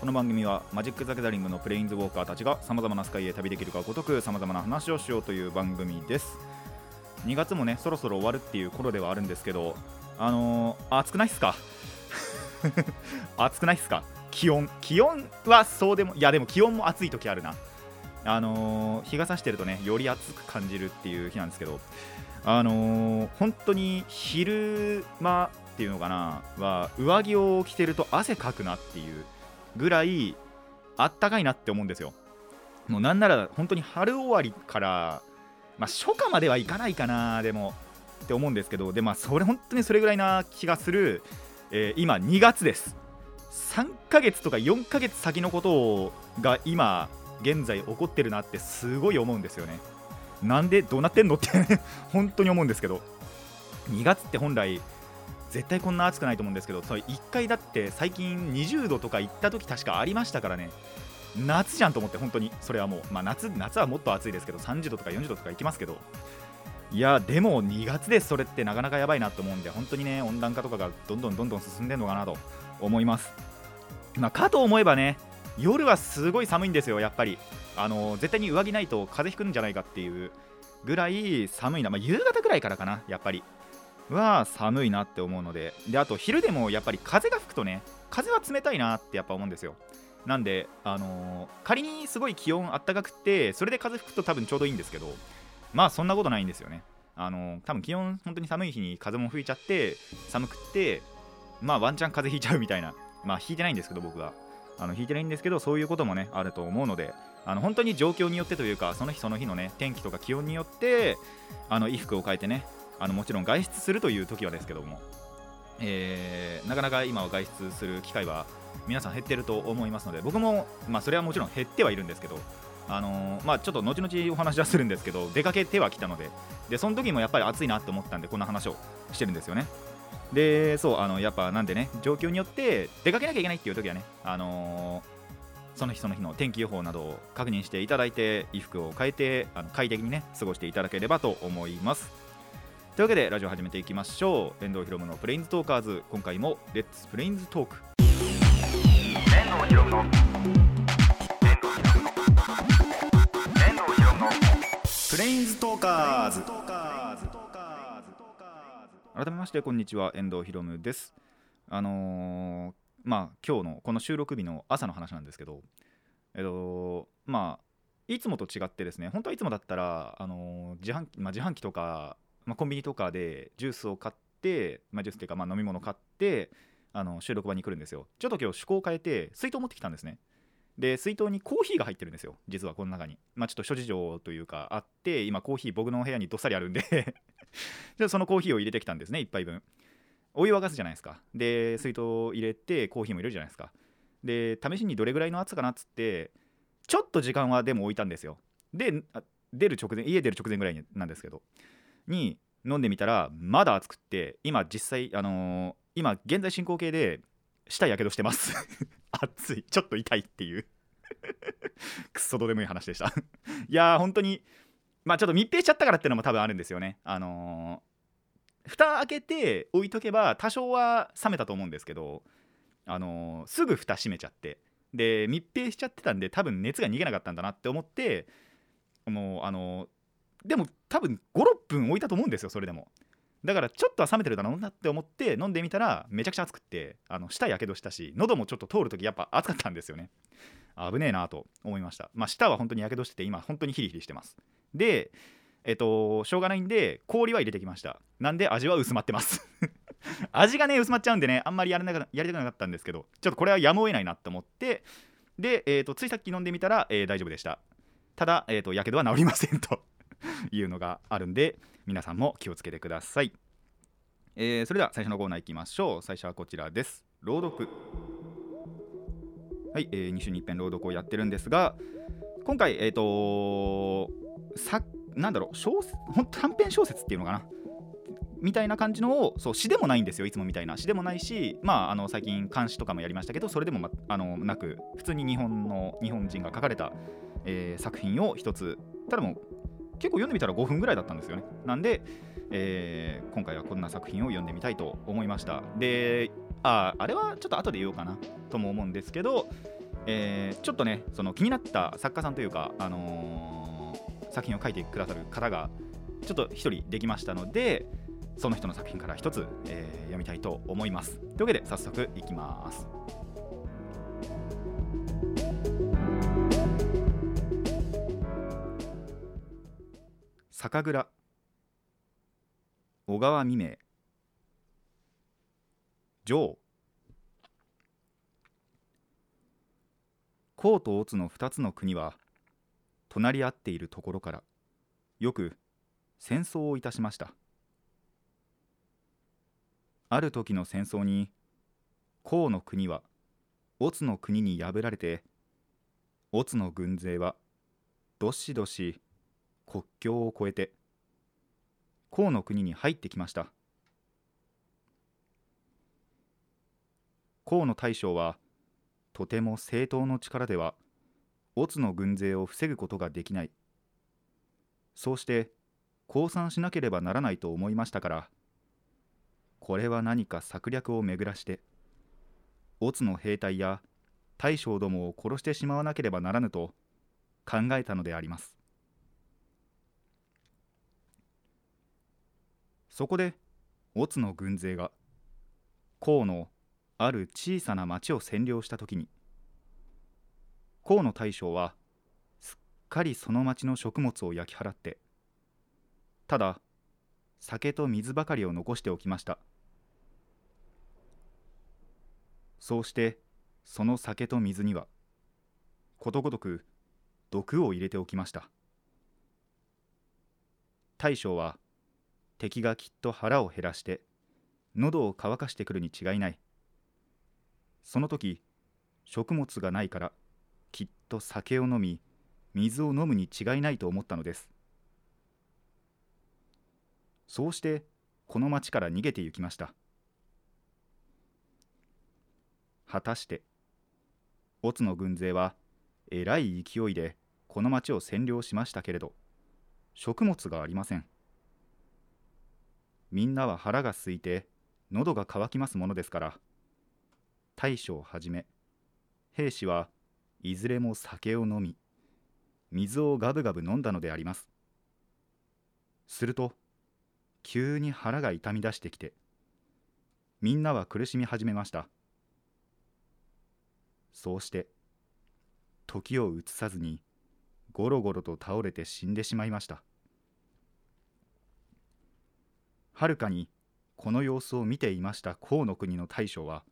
この番組はマジック・ザ・ギャザリングのプレインズウォーカーたちがさまざまなスカイへ旅できるかごとくさまざまな話をしようという番組です。2月もねそろそろ終わるっていう頃ではあるんですけどあのー、暑くないっすか？暑くないっすか？気温気温はそうでもいやでも気温も暑い時あるな。あのー、日が差してるとねより暑く感じるっていう日なんですけどあのー、本当に昼間っていうのかなは上着を着てると汗かくなっていうぐらいあったかいなって思うんですよ。もうなんなら本当に春終わりからまあ初夏まではいかないかなでもって思うんですけどでまあそれ本当にそれぐらいな気がする、えー、今2月です。3ヶ月とか4ヶ月先のことをが今現在起こってるなってすごい思うんですよね。なんでどうなってんのって 本当に思うんですけど。2月って本来絶対こんな暑くないと思うんですけどそれ1回だって最近20度とか行った時確かありましたからね。夏じゃんと思って本当に。それはもう、まあ夏、夏はもっと暑いですけど30度とか40度とか行きますけど。いやでも2月でそれってなかなかやばいなと思うんで本当にね温暖化とかがどんどんどんどん進んでるのかなと思います。まあ、かと思えばね夜はすごい寒いんですよやっぱり。あの絶対に上着ないと風邪ひくんじゃないかっていうぐらい寒いな、まあ、夕方ぐらいからかなやっぱり。は寒いなって思うのでであと昼でもやっぱり風が吹くとね風は冷たいなってやっぱ思うんですよ。なんで、あのー、仮にすごい気温あったかくてそれで風吹くと多分ちょうどいいんですけどまあそんなことないんですよね。あのー、多分気温本当に寒い日に風も吹いちゃって寒くってまあワンチャン風邪ひいちゃうみたいな。まあ引いてないんですけど僕はあの引いてないんですけどそういうこともねあると思うのであの本当に状況によってというかその日その日のね天気とか気温によってあの衣服を変えてねあのもちろん外出するという時はですけども、えー、なかなか今は外出する機会は皆さん減ってると思いますので僕も、まあ、それはもちろん減ってはいるんですけどあのー、まあ、ちょっと後々お話はするんですけど出かけてはきたのででその時もやっぱり暑いなって思ったんでこんな話をしてるんですよね。でそうあのやっぱなんでね状況によって出かけなきゃいけないっていう時はねあのー、その日その日の天気予報などを確認していただいて衣服を変えてあの快適にね過ごしていただければと思います。というわけでラジオ始めていきましょう。遠藤ひろむのプレインズトーカーズ。今回もレッツプレインズトーク遠藤ひろむのプレインズトーカーズ。改めましてこんにちは。遠藤ひろむです。あのー、まあ今日のこの収録日の朝の話なんですけどえっとまあいつもと違ってですね本当はいつもだったらあのー、自販機、まあ、自販機とか、まあ、コンビニとかでジュースを買って、まあ、ジュースっていうか、まあ、飲み物買ってあの収録場に来るんですよ。ちょっと今日趣向を変えて水筒持ってきたんですね。で水筒にコーヒーが入ってるんですよ。実はこの中に。まあちょっと諸事情というかあって今コーヒー僕の部屋にどっさりあるんで。そのコーヒーを入れてきたんですね1杯分。お湯沸かすじゃないですか。で水筒を入れてコーヒーも入れるじゃないですか。で試しにどれぐらいの熱さかなっつってちょっと時間はでも置いたんですよ。で出る直前家出る直前ぐらいなんですけど。に飲んでみたらまだ熱くって今実際あのー、今現在進行形で舌やけどしてます。熱い。ちょっと痛いっていう。くっそどうでもいい話でした。いやー本当にまあちょっと密閉しちゃったからっていうのも多分あるんですよね。あのー、蓋開けて置いとけば多少は冷めたと思うんですけどあのー、すぐ蓋閉めちゃって。で密閉しちゃってたんで多分熱が逃げなかったんだなって思ってもうあのー、でも多分56分置いたと思うんですよそれでも。だからちょっとは冷めてるだろうなって思って飲んでみたらめちゃくちゃ熱くってあの舌やけどしたし喉もちょっと通るときやっぱ熱かったんですよね。危ねえなと思いました。まあ舌は本当にやけどしてて今本当にヒリヒリしてます。でえっとしょうがないんで氷は入れてきました。なんで味は薄まってます。味がね薄まっちゃうんでねあんまりやれなやりたくなかったんですけどちょっとこれはやむを得ないなって思ってで、えー、とついさっき飲んでみたら、えー、大丈夫でした。ただ、えー、とやけどは治りませんと。いうのがあるんで皆さんも気をつけてください、えー、それでは最初のコーナーいきましょう。最初はこちらです。朗読。はい、えー、2週に一遍朗読をやってるんですが今回えっ、ー、とさなんだろう小ほん短編小説っていうのかな？みたいな感じのをそう詩でもないんですよ。いつもみたいな。詩でもないしまああの最近監視とかもやりましたけどそれでも、ま、あのなく普通に日本の日本人が書かれた、えー、作品を一つただもう結構読んでみたら5分ぐらいだったんですよね。なんで、えー、今回はこんな作品を読んでみたいと思いました。でああれはちょっと後で言おうかなとも思うんですけど、えー、ちょっとねその気になった作家さんというか、あのー、作品を書いてくださる方がちょっと1人できましたのでその人の作品から1つ、えー、読みたいと思います。というわけで早速いきます。酒蔵。小川未明。ジョー甲と乙の2つの国は隣り合っているところからよく戦争をいたしました。ある時の戦争に甲の国は乙の国に破られて乙の軍勢はどしどし国境を越えて甲の国に入ってきました。河野大将はとても正当の力では乙の軍勢を防ぐことができない。そうして降参しなければならないと思いましたからこれは何か策略を巡らして乙の兵隊や大将どもを殺してしまわなければならぬと考えたのであります。そこで乙の軍勢が河野ある小さな町を占領した時に河野大将はすっかりその町の食物を焼き払ってただ酒と水ばかりを残しておきました。そうしてその酒と水にはことごとく毒を入れておきました。大将は敵がきっと腹を減らして喉を乾かしてくるに違いない。その時食物がないからきっと酒を飲み水を飲むに違いないと思ったのです。そうしてこの町から逃げて行きました。果たして乙の軍勢はえらい勢いでこの町を占領しましたけれど食物がありません。みんなは腹が空いて喉が渇きますものですから。大将をはじめ兵士はいずれも酒を飲み水をガブガブ飲んだのであります。すると急に腹が痛み出してきてみんなは苦しみ始めました。そうして時を移さずにゴロゴロと倒れて死んでしまいました。はるかにこの様子を見ていました河の国の大将は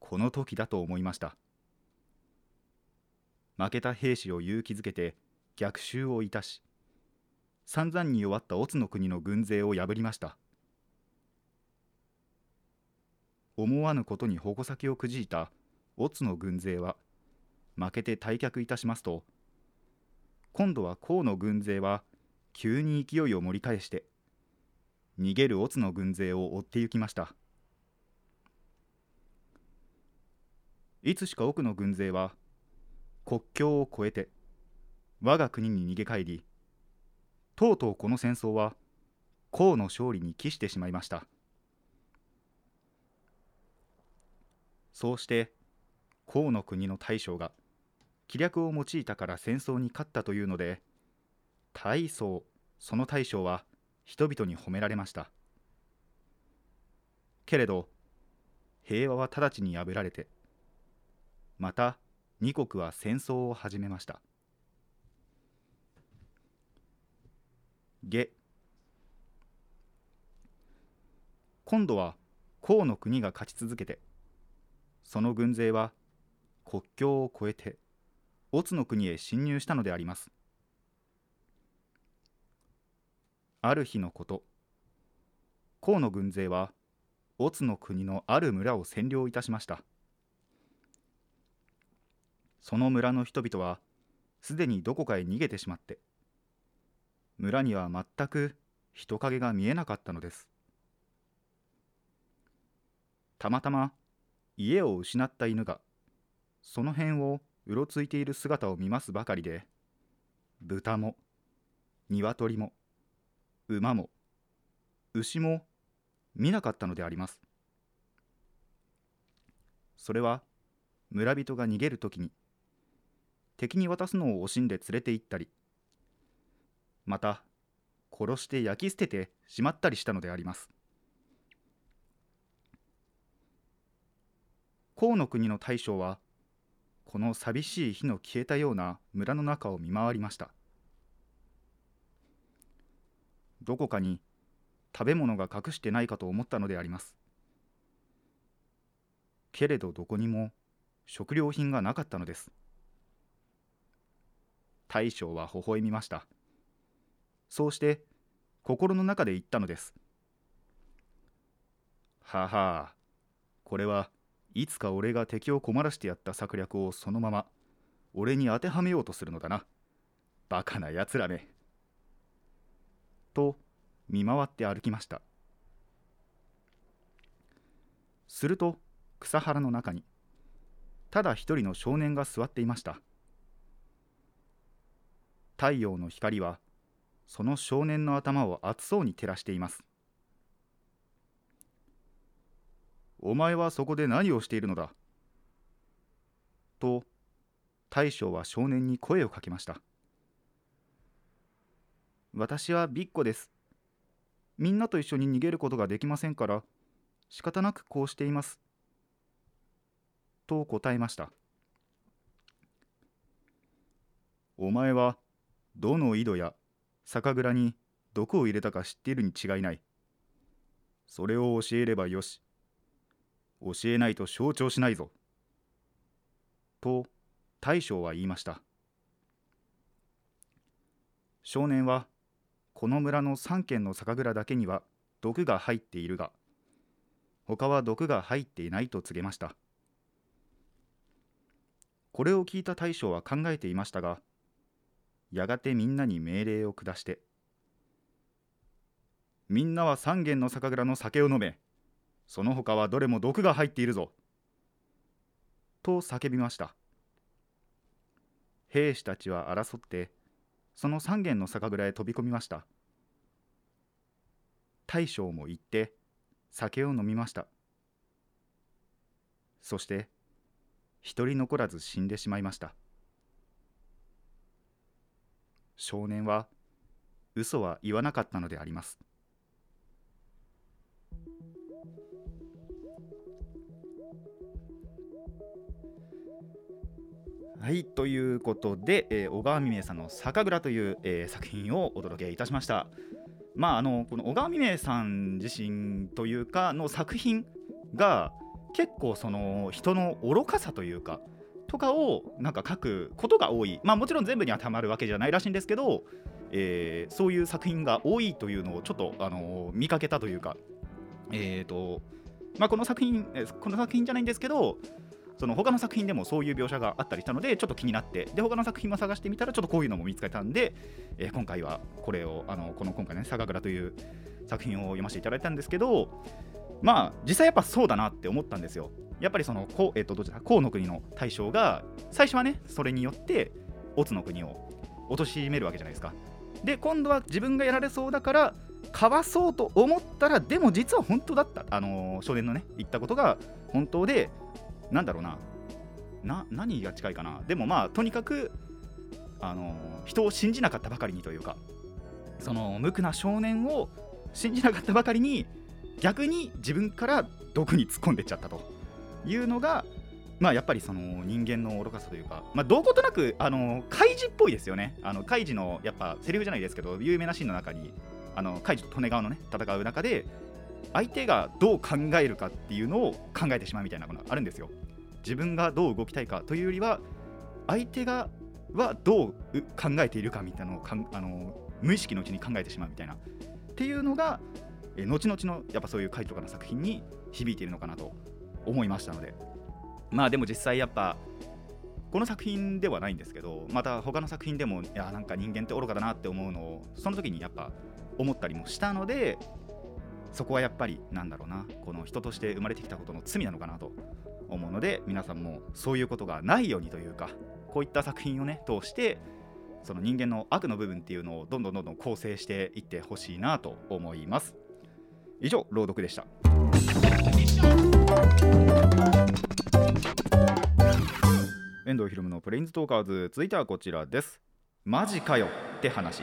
この時だと思いました。負けた兵士を勇気づけて逆襲をいたし散々に弱った乙の国の軍勢を破りました。思わぬことに矛先をくじいた乙の軍勢は負けて退却いたしますと今度は河の軍勢は急に勢いを盛り返して逃げる乙の軍勢を追って行きました。いつしか奥の軍勢は国境を越えて我が国に逃げ帰りとうとうこの戦争は唐の勝利に帰してしまいました。そうして唐の国の大将が気略を用いたから戦争に勝ったというので大層その大将は人々に褒められました。けれど平和は直ちに破られてまた二国は戦争を始めました。下。今度は唐の国が勝ち続けてその軍勢は国境を越えて乙の国へ侵入したのであります。ある日のこと。唐の軍勢は乙の国のある村を占領いたしました。その村の人々はすでにどこかへ逃げてしまって村には全く人影が見えなかったのです。たまたま家を失った犬がその辺をうろついている姿を見ますばかりで豚も鶏も馬も牛も見なかったのであります。それは村人が逃げる時に敵に渡すのを惜しんで連れて行ったりまた殺して焼き捨ててしまったりしたのであります。河の国の大将はこの寂しい火の消えたような村の中を見回りました。どこかに食べ物が隠してないかと思ったのであります。けれどどこにも食料品がなかったのです。大将は微笑みました。そうして心の中で言ったのです。ははこれはいつか俺が敵を困らしてやった策略をそのまま俺に当てはめようとするのだな。バカなやつらめ。と見回って歩きました。すると草原の中にただ一人の少年が座っていました。太陽の光はその少年の頭を熱そうに照らしています。お前はそこで何をしているのだ？と大将は少年に声をかけました。私はビッコです。みんなと一緒に逃げることができませんから仕方なくこうしています。と答えました。お前はどの井戸や酒蔵に毒を入れたか知っているに違いない。それを教えればよし。教えないと承知しないぞ。と大将は言いました。少年はこの村の3軒の酒蔵だけには毒が入っているが他は毒が入っていないと告げました。これを聞いた大将は考えていましたがやがてみんなに命令を下してみんなは3軒の酒蔵の酒を飲めその他はどれも毒が入っているぞと叫びました。兵士たちは争ってその3軒の酒蔵へ飛び込みました。大将も行って酒を飲みました。そして一人残らず死んでしまいました。少年は嘘は言わなかったのであります。はいということで、えー、小川未明さんの「酒蔵」という、えー、作品をお届けいたしました。まあ、あのこの小川未明さん自身というかの作品が結構その人の愚かさというかとかをなんか書くことが多い、まあ、もちろん全部に当てはまるわけじゃないらしいんですけど、えー、そういう作品が多いというのをちょっと、あの、見かけたというか、えーとまあ、この作品この作品じゃないんですけどその他の作品でもそういう描写があったりしたのでちょっと気になってで他の作品も探してみたらちょっとこういうのも見つかったんで、えー、今回はこれをあのこの今回ね「酒蔵」という作品を読ませていただいたんですけどまあ実際やっぱそうだなって思ったんですよ。やっぱりそのこ、えー、とどちら河の国の大将が最初はねそれによって乙の国を貶めるわけじゃないですか。で今度は自分がやられそうだからかわそうと思ったらでも実は本当だった。あのー、少年のね言ったことが本当でなんだろうな。な何が近いかな。でもまあとにかくあの人を信じなかったばかりにというかその無垢な少年を信じなかったばかりに逆に自分から毒に突っ込んでっちゃったと。いうのがまあやっぱりその人間の愚かさというか、まあ、どことなくあのカイジっぽいですよね。あのカイジのやっぱセリフじゃないですけど有名なシーンの中にあのカイジと利根川のね戦う中で相手がどう考えるかっていうのを考えてしまうみたいなものがあるんですよ。自分がどう動きたいかというよりは相手がはどう考えているかみたいなのをかんあの無意識のうちに考えてしまうみたいなっていうのがえ後々のやっぱそういう回とかの作品に響いているのかなと思いましたので。まあでも実際やっぱこの作品ではないんですけどまた他の作品でもいやなんか人間って愚かだなって思うのをその時にやっぱ思ったりもしたのでそこはやっぱりなんだろうなこの人として生まれてきたことの罪なのかなと思うので皆さんもそういうことがないようにというかこういった作品をね通してその人間の悪の部分っていうのをどんどんどんどん構成していってほしいなと思います。以上朗読でした。遠藤ひろむのプレインズトーカーズ続いてはこちらです。マジかよって話。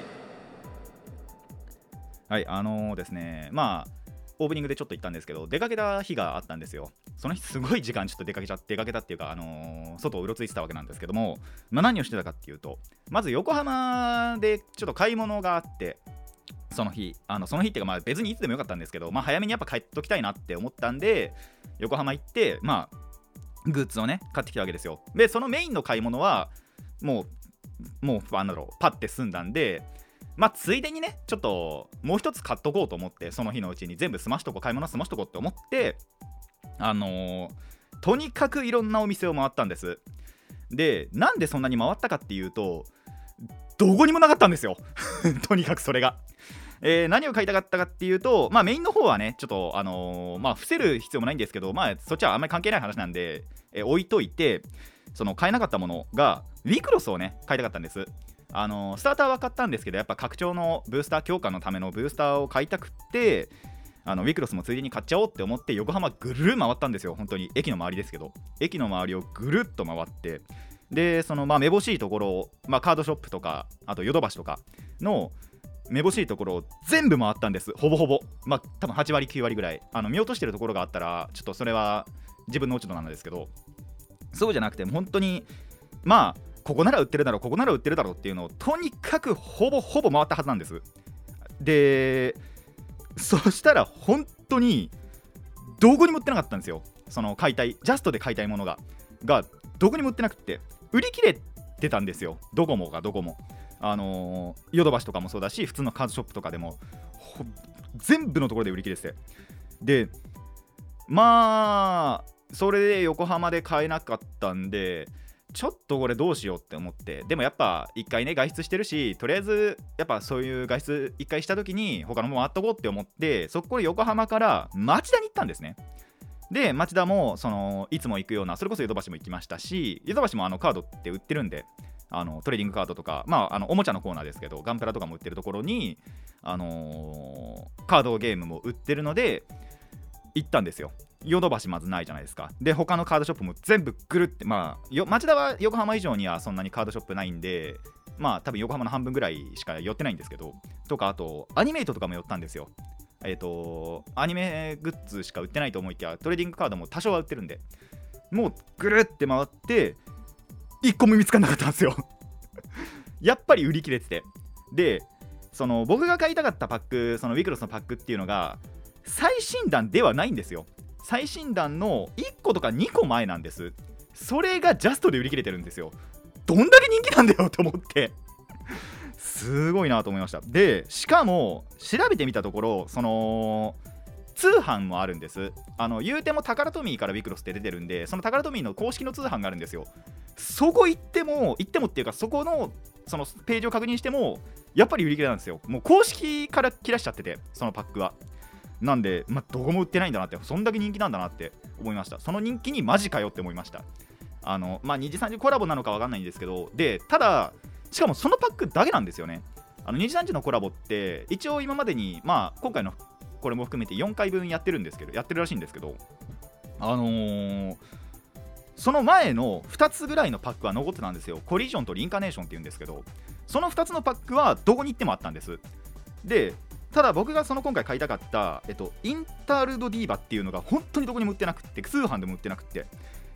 はいあのー、ですねまあオープニングでちょっと言ったんですけど出かけた日があったんですよ。その日すごい時間ちょっと出かけちゃって出かけたっていうか、あのー、外をうろついてたわけなんですけども、まあ、何をしてたかっていうとまず横浜でちょっと買い物があってその日あのその日っていうかまあ別にいつでもよかったんですけど、まあ、早めにやっぱ帰っときたいなって思ったんで横浜行ってまあグッズをね買ってきたわけですよ。でそのメインの買い物はもうもうあのパッて済んだんでまあついでにねちょっともう一つ買っとこうと思ってその日のうちに全部済ましとこう買い物済ましとこうって思ってあのー、とにかくいろんなお店を回ったんです。でなんでそんなに回ったかっていうとどこにもなかったんですよ。とにかくそれが。えー、何を買いたかったかっていうと、まあ、メインの方はね、ちょっと、あのー、まあ、伏せる必要もないんですけど、まあ、そっちはあんまり関係ない話なんで、えー、置いといて、その買えなかったものが、ウィクロスをね、買いたかったんです。あのスターターは買ったんですけどやっぱ拡張のブースター強化のためのブースターを買いたくってあのウィクロスもついでに買っちゃおうって思って横浜ぐる回ったんですよ。本当に駅の周りですけど。駅の周りをぐるっと回って。でそのまあめぼしいところを、まあ、カードショップとかあとヨドバシとかのめぼしいところを全部回ったんです。ほぼほぼ。まあ多分8割9割ぐらい。あの見落としてるところがあったらちょっとそれは自分の落ち度なんですけど。そうじゃなくて本当にまあここなら売ってるだろうここなら売ってるだろうっていうのをとにかくほぼほぼ回ったはずなんです。でそしたら本当にどこにも売ってなかったんですよ。その買いたいジャストで買いたいものががどこにも売ってなくて売り切れてたんですよ。どこもがどこもあのヨドバシとかもそうだし普通のカードショップとかでも全部のところで売り切れてて。でまあそれで横浜で買えなかったんでちょっとこれどうしようって思ってでもやっぱ一回ね外出してるしとりあえずやっぱそういう外出一回した時に他のもん回っとこうって思ってそこで横浜から町田に行ったんですね。で町田もそのいつも行くようなそれこそヨドバシも行きましたしヨドバシもあのカードって売ってるんであのトレーディングカードとか、まあ、あのおもちゃのコーナーですけどガンプラとかも売ってるところに、あのー、カードゲームも売ってるので行ったんですよ。ヨドバシまずないじゃないですか。で、他のカードショップも全部ぐるって、まあ、町田は横浜以上にはそんなにカードショップないんで、まあ、多分横浜の半分ぐらいしか寄ってないんですけど、とか、あと、アニメイトとかも寄ったんですよ。えっ、ー、と、アニメグッズしか売ってないと思いきや、トレーディングカードも多少は売ってるんで、もうぐるって回って、1個も見つからなかったんですよ やっぱり売り切れてて。で、その僕が買いたかったパック、そのウィクロスのパックっていうのが、最新弾ではないんですよ。最新弾の1個とか2個前なんです。それがジャストで売り切れてるんですよ。どんだけ人気なんだよと思って。すごいなと思いました。でしかも調べてみたところその通販もあるんです。あの言うてもタカラトミーからビクロスって出てるんでそのタカラトミーの公式の通販があるんですよ。そこ行っても行ってもっていうかそこのそのページを確認してもやっぱり売り切れなんですよ。もう公式から切らしちゃっててそのパックは。なんで、まあ、どこも売ってないんだなって、そんだけ人気なんだなって思いました。その人気にマジかよって思いました。あの、まあ、2次3次コラボなのか分かんないんですけど、で、ただ、しかもそのパックだけなんですよね。あの2次3次のコラボって、一応今までに、まあ、今回のこれも含めて4回分やってるんですけど、やってるらしいんですけど、あのー、その前の2つぐらいのパックは残ってたんですよ。コリジョンとリンカネーションっていうんですけど、その2つのパックはどこに行ってもあったんです。で、ただ僕がその今回買いたかった、えっと、インタールドディーバっていうのが本当にどこにも売ってなくて通販でも売ってなくて。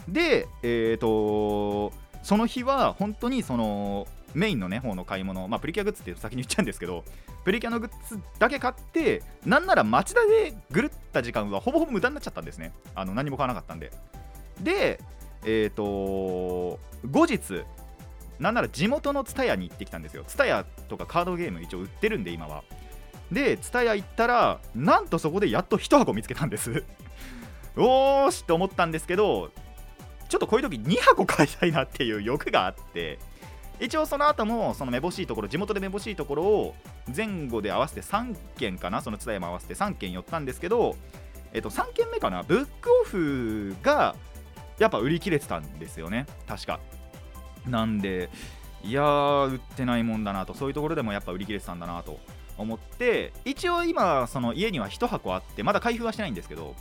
でえっ、とその日は本当にそのメインのね方の買い物、まあ、プリキュアグッズって先に言っちゃうんですけどプリキュアのグッズだけ買ってなんなら町田でぐるった時間はほぼほぼ無駄になっちゃったんですね。あの何も買わなかったんで。でえっ、と後日なんなら地元の TSUTAYA に行ってきたんですよ。TSUTAYA とかカードゲーム一応売ってるんで今は。で蔦屋行ったらなんとそこでやっと1箱見つけたんです。おーしって思ったんですけどちょっとこういう時2箱買いたいなっていう欲があって一応その後もそのめぼしいところ地元でめぼしいところを前後で合わせて3件かなその津田山合わせて3件寄ったんですけどえっと3件目かなブックオフがやっぱ売り切れてたんですよね確か。なんでいやー売ってないもんだなとそういうところでもやっぱ売り切れてたんだなと。思って一応今その家には1箱あってまだ開封はしてないんですけど、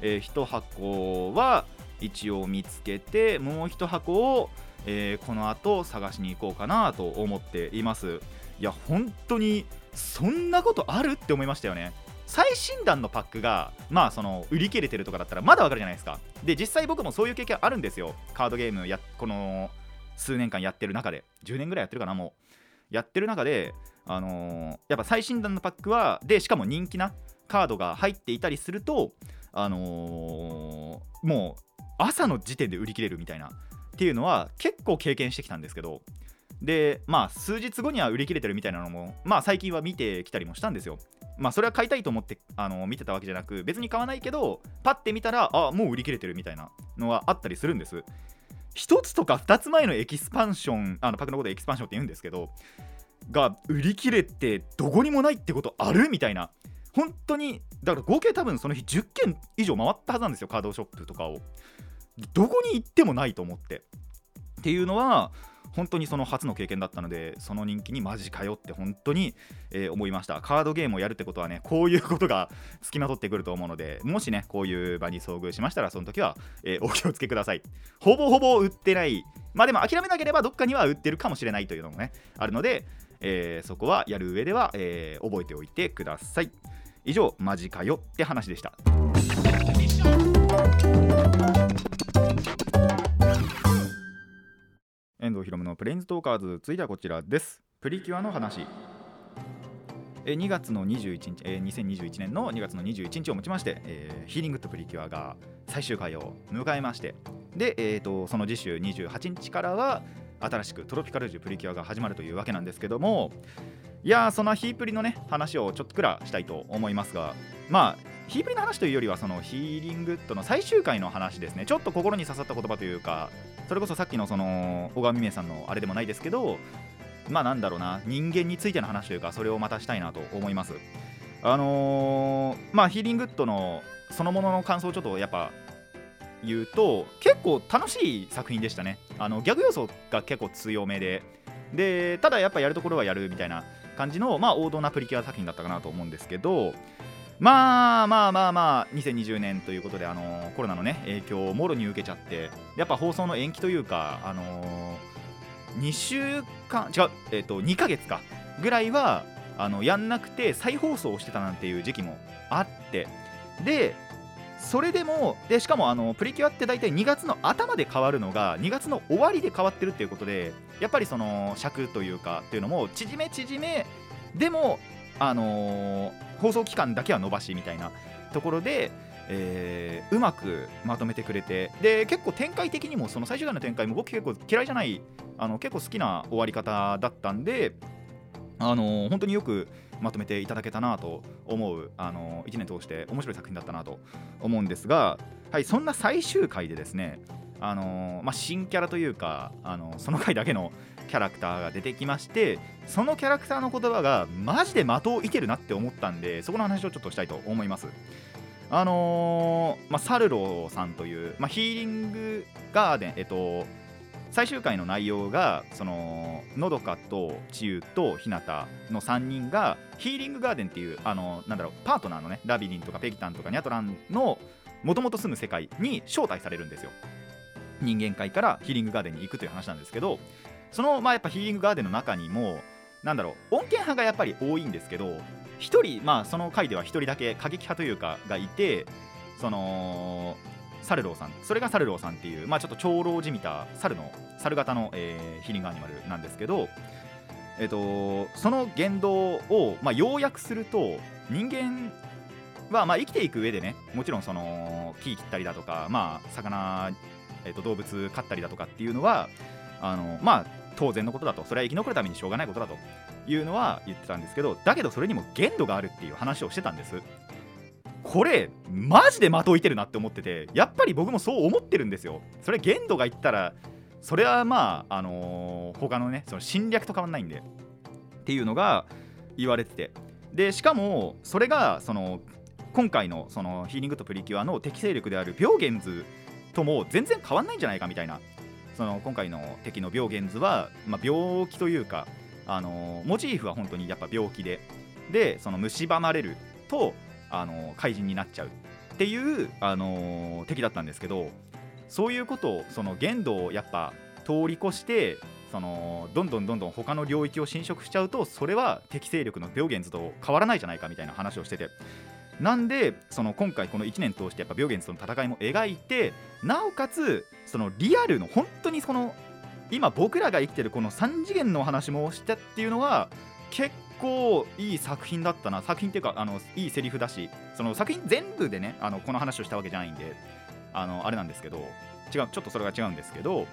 えー、1箱は一応見つけてもう1箱を、えー、この後探しに行こうかなと思っています。いや本当にそんなことあるって思いましたよね。最新弾のパックがまあその売り切れてるとかだったらまだわかるじゃないですか。で実際僕もそういう経験あるんですよ。カードゲームやこの数年間やってる中で。10年ぐらいやってるかなもう。やってる中であのー、やっぱ最新弾のパックはでしかも人気なカードが入っていたりするとあのー、もう朝の時点で売り切れるみたいなっていうのは結構経験してきたんですけど。でまあ数日後には売り切れてるみたいなのもまあ最近は見てきたりもしたんですよ。まあそれは買いたいと思ってあの見てたわけじゃなく別に買わないけどパッて見たらあもう売り切れてるみたいなのはあったりするんです。1つとか2つ前のエキスパンションあのパックのことエキスパンションって言うんですけどが売り切れてどこにもないってことある？みたいな。本当にだから合計多分その日10件以上回ったはずなんですよ。カードショップとかを。どこに行ってもないと思って。っていうのは本当にその初の経験だったのでその人気にマジかよって本当に、えー、思いました。カードゲームをやるってことはねこういうことが つきまとってくると思うのでもしねこういう場に遭遇しましたらその時は、えー、お気をつけください。ほぼほぼ売ってない。まあでも諦めなければどっかには売ってるかもしれないというのもねあるので、えー、そこはやる上では、え覚えておいてください。以上マジかよって話でした。遠藤ひろむのプレインズトーカーズ続いてはこちらです。プリキュアの話。え2月の21日、えー、2021年の2月の21日をもちまして、えー、ヒーリングとプリキュアが最終回を迎えまして。で、えーと、その次週28日からは新しくトロピカルジュプリキュアが始まるというわけなんですけどもいやーそのヒープリのね話をちょっとくらしたいと思いますがまあヒープリの話というよりはそのヒーリングとの最終回の話ですね。ちょっと心に刺さった言葉というかそれこそさっきのその小川美芽さんのあれでもないですけどまあなんだろうな人間についての話というかそれをまたしたいなと思います。あのー、まあヒーリングッドのそのものの感想をちょっとやっぱ言うと結構楽しい作品でしたね。あのギャグ要素が結構強めで。でただやっぱやるところはやるみたいな感じのまあ王道なプリキュア作品だったかなと思うんですけどまあまあまあまあ2020年ということであのコロナのね影響をもろに受けちゃってやっぱ放送の延期というかあの2週間違うえっ、ー、と2ヶ月かぐらいはあのやんなくて再放送してたなんていう時期もあってでそれでもでしかもあのプリキュアって大体2月の頭で変わるのが2月の終わりで変わってるっていうことでやっぱりその尺というかっていうのも縮め縮めでもあのー放送期間だけは伸ばしみたいなところで、えー、うまくまとめてくれてで結構展開的にもその最終回の展開も僕結構嫌いじゃないあの結構好きな終わり方だったんで、あの、本当によくまとめていただけたなと思う、あの、1年通して面白い作品だったなと思うんですが、はい、そんな最終回でですねあの、まあ、新キャラというか、あのその回だけのキャラクターが出てきましてそのキャラクターの言葉がマジで的を射てるなって思ったんでそこの話をちょっとしたいと思います。あのー、まあ、サルローさんという、まあ、ヒーリングガーデンえっと最終回の内容がそののどかと千代と日向の3人がヒーリングガーデンっていうあのなんだろうパートナーのねラビリンとかペギタンとかニャトランのもともと住む世界に招待されるんですよ。人間界からヒーリングガーデンに行くという話なんですけどそのまあやっぱヒーリングガーデンの中にもなんだろう穏健派がやっぱり多いんですけど1人まあその回では1人だけ過激派というかがいてそのサルローさん。それがサルローさんっていうまあちょっと長老じみた猿の猿型の、えー、ヒーリングアニマルなんですけどえっ、とその言動を、まあ、要約すると人間は、まあ、生きていく上でねもちろんその木切ったりだとか、まあ、魚、えっと動物飼ったりだとかっていうのはあのまあ当然のことだと。それは生き残るためにしょうがないことだというのは言ってたんですけどだけどそれにも限度があるっていう話をしてたんです。これマジで的置いてるなって思っててやっぱり僕もそう思ってるんですよ。それ限度が言ったらそれはまああのー、他のねその侵略と変わんないんでっていうのが言われてて。でしかもそれがその今回のそのヒーリングとプリキュアの適正力である病原図とも全然変わんないんじゃないかみたいな。その今回の敵の病原図は、まあ、病気というかあのモチーフは本当にやっぱ病気で。でその蝕まれるとあの怪人になっちゃうっていう、あの敵だったんですけどそういうことをその限度をやっぱ通り越してそのどんどんどんどん他の領域を侵食しちゃうとそれは適正力の病原図と変わらないじゃないかみたいな話をしててなんでその今回この1年通してやっぱ病原図との戦いも描いてなおかつそのリアルの本当にその今僕らが生きてるこの3次元の話もしたっていうのは結構いい作品だったな。作品っていうかあのいいセリフだしその作品全部でねあのこの話をしたわけじゃないんであのあれなんですけど違うちょっとそれが違うんですけど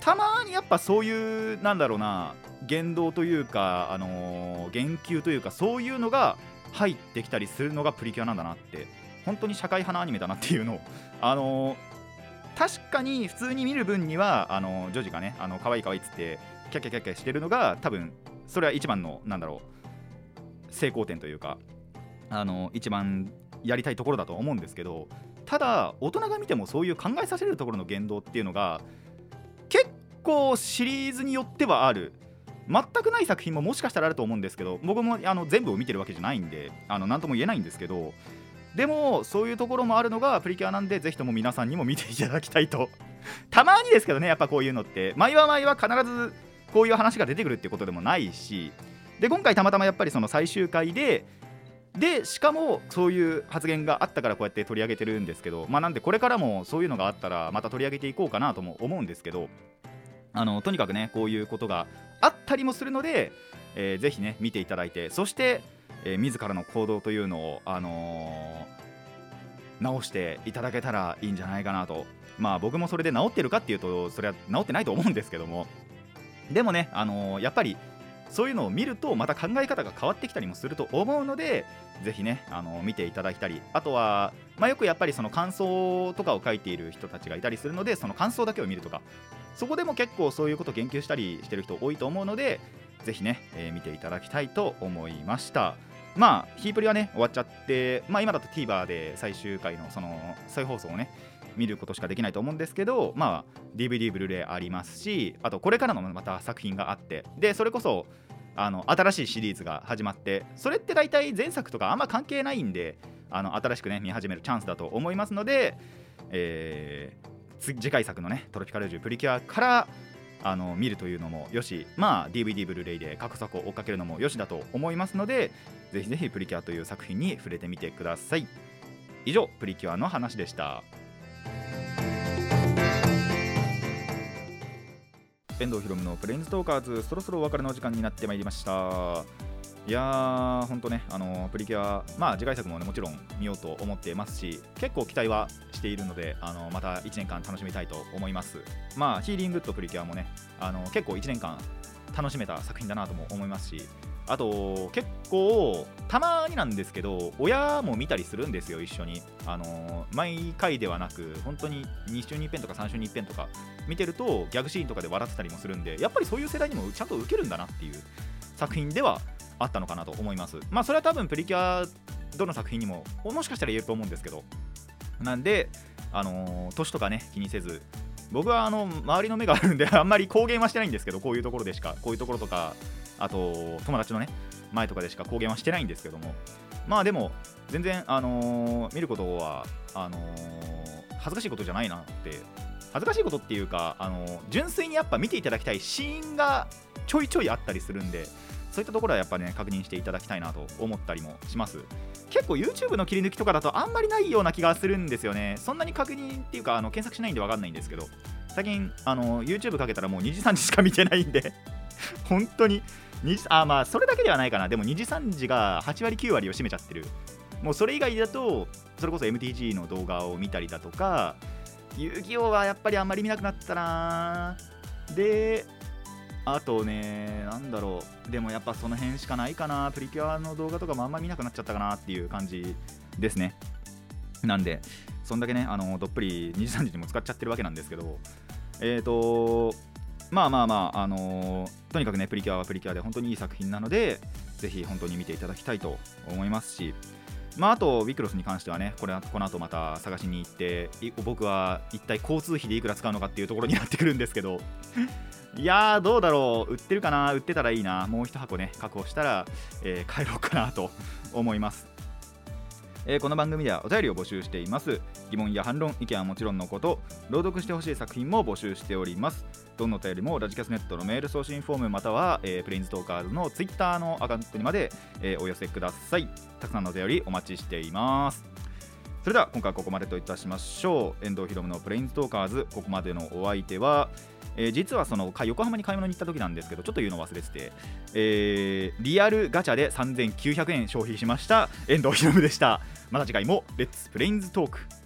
たまにやっぱそういうなんだろうな言動というか、あのー、言及というかそういうのが入ってきたりするのがプリキュアなんだなって本当に社会派のアニメだなっていうのをあのー、確かに普通に見る分にはあのジョジがねあの可愛い可愛いっつってキャキャキャキャしてるのが多分それは一番のなんだろう成功点というかあの一番やりたいところだと思うんですけどただ大人が見てもそういう考えさせるところの言動っていうのが結構シリーズによってはある。全くない作品ももしかしたらあると思うんですけど僕もあの全部を見てるわけじゃないんであの何とも言えないんですけどでもそういうところもあるのがプリキュアなんでぜひとも皆さんにも見ていただきたいと。たまにですけどねやっぱこういうのって。毎は毎は必ずこういう話が出てくるってことでもないしで今回たまたまやっぱりその最終回ででしかもそういう発言があったからこうやって取り上げてるんですけどまあなんでこれからもそういうのがあったらまた取り上げていこうかなとも思うんですけどあのとにかくねこういうことがあったりもするので、えー、ぜひね見ていただいてそして、えー、自らの行動というのを、あのー、直していただけたらいいんじゃないかなと。まあ僕もそれで治ってるかっていうとそれは治ってないと思うんですけども。でもね、あのー、やっぱりそういうのを見るとまた考え方が変わってきたりもすると思うのでぜひね、あの見ていただいたりあとは、まあ、よくやっぱりその感想とかを書いている人たちがいたりするのでその感想だけを見るとかそこでも結構そういうことを言及したりしてる人多いと思うのでぜひね、えー、見ていただきたいと思いました。まあヒープリはね終わっちゃってまあ今だと TVer で最終回のその再放送をね見ることしかできないと思うんですけどまあ DVD ブルーレイありますしあとこれからのまた作品があってでそれこそあの新しいシリーズが始まってそれって大体前作とかあんま関係ないんであの新しくね見始めるチャンスだと思いますので、えー、次回作のねトロピカルジュプリキュアからあの見るというのもよし、まあ、DVD ブルーレイで過去作を追っかけるのもよしだと思いますのでぜひぜひプリキュアという作品に触れてみてください。以上プリキュアの話でした。遠藤ひろむのプレインズトーカーズそろそろお別れの時間になってまいりましたいやー、ほんとね、あのプリキュア、まあ、次回作もね、もちろん見ようと思ってますし、結構期待はしているので、あのまた1年間楽しみたいと思います。まあ、ヒーリングとプリキュアもね、あの結構1年間楽しめた作品だなとも思いますし、あと、結構、たまになんですけど、親も見たりするんですよ、一緒に。あの毎回ではなく、本当に2週に1遍とか3週に1遍とか見てると、ギャグシーンとかで笑ってたりもするんで、やっぱりそういう世代にもちゃんと受けるんだなっていう作品ではあったのかなと思います。まあ、それは多分プリキュアどの作品にももしかしたら言えると思うんですけど、なんで、あの、年とかね、気にせず、僕はあの周りの目があるんで、あんまり公言はしてないんですけど、こういうところでしか、こういうところとか、あと友達のね、前とかでしか公言はしてないんですけども、まあでも、全然、あのー、見ることは、あのー、恥ずかしいことじゃないなって、恥ずかしいことっていうか、あの純粋にやっぱ見ていただきたいシーンがちょいちょいあったりするんで、そういったところはやっぱね確認していただきたいなと思ったりもします。結構 YouTube の切り抜きとかだとあんまりないような気がするんですよね。そんなに確認っていうかあの検索しないんで分かんないんですけど。最近あの YouTube かけたらもう2時3時しか見てないんで。本当にあまあそれだけではないかな。でも2時3時が8割9割を占めちゃってる。もうそれ以外だとそれこそ MTG の動画を見たりだとか遊戯王はやっぱりあんまり見なくなったな。であとね、なんだろう、でもやっぱその辺しかないかな、プリキュアの動画とかもあんまり見なくなっちゃったかな。っていう感じですね。なんで、そんだけね、あのどっぷり2時3時にも使っちゃってるわけなんですけど、えっ、ー、と、まあまあまあ、あのー、とにかくね、プリキュアはプリキュアで本当にいい作品なので、ぜひ本当に見ていただきたいと思いますし、まあ、あと、ウィクロスに関してはね、これこの後また探しに行って、僕は一体交通費でいくら使うのかっていうところになってくるんですけど、いやー、どうだろう、売ってるかな、売ってたらいいな、もう1箱ね、確保したら、えー、帰ろうかなと思います。えー、この番組ではお便りを募集しています疑問や反論意見はもちろんのこと朗読してほしい作品も募集しておりますどんなお便りもラジキャスネットのメール送信フォームまたは、えー、プレインズトーカーズのツイッターのアカウントにまで、えー、お寄せください。たくさんのお便りお待ちしています。それでは今回はここまでといたしましょう。遠藤ひろむのプレインズトーカーズここまでのお相手はえー、実はその横浜に買い物に行った時なんですけどちょっと言うの忘れてて、えー、リアルガチャで3900円消費しました遠藤ひろむでした。また次回もレッツプレインズトーク。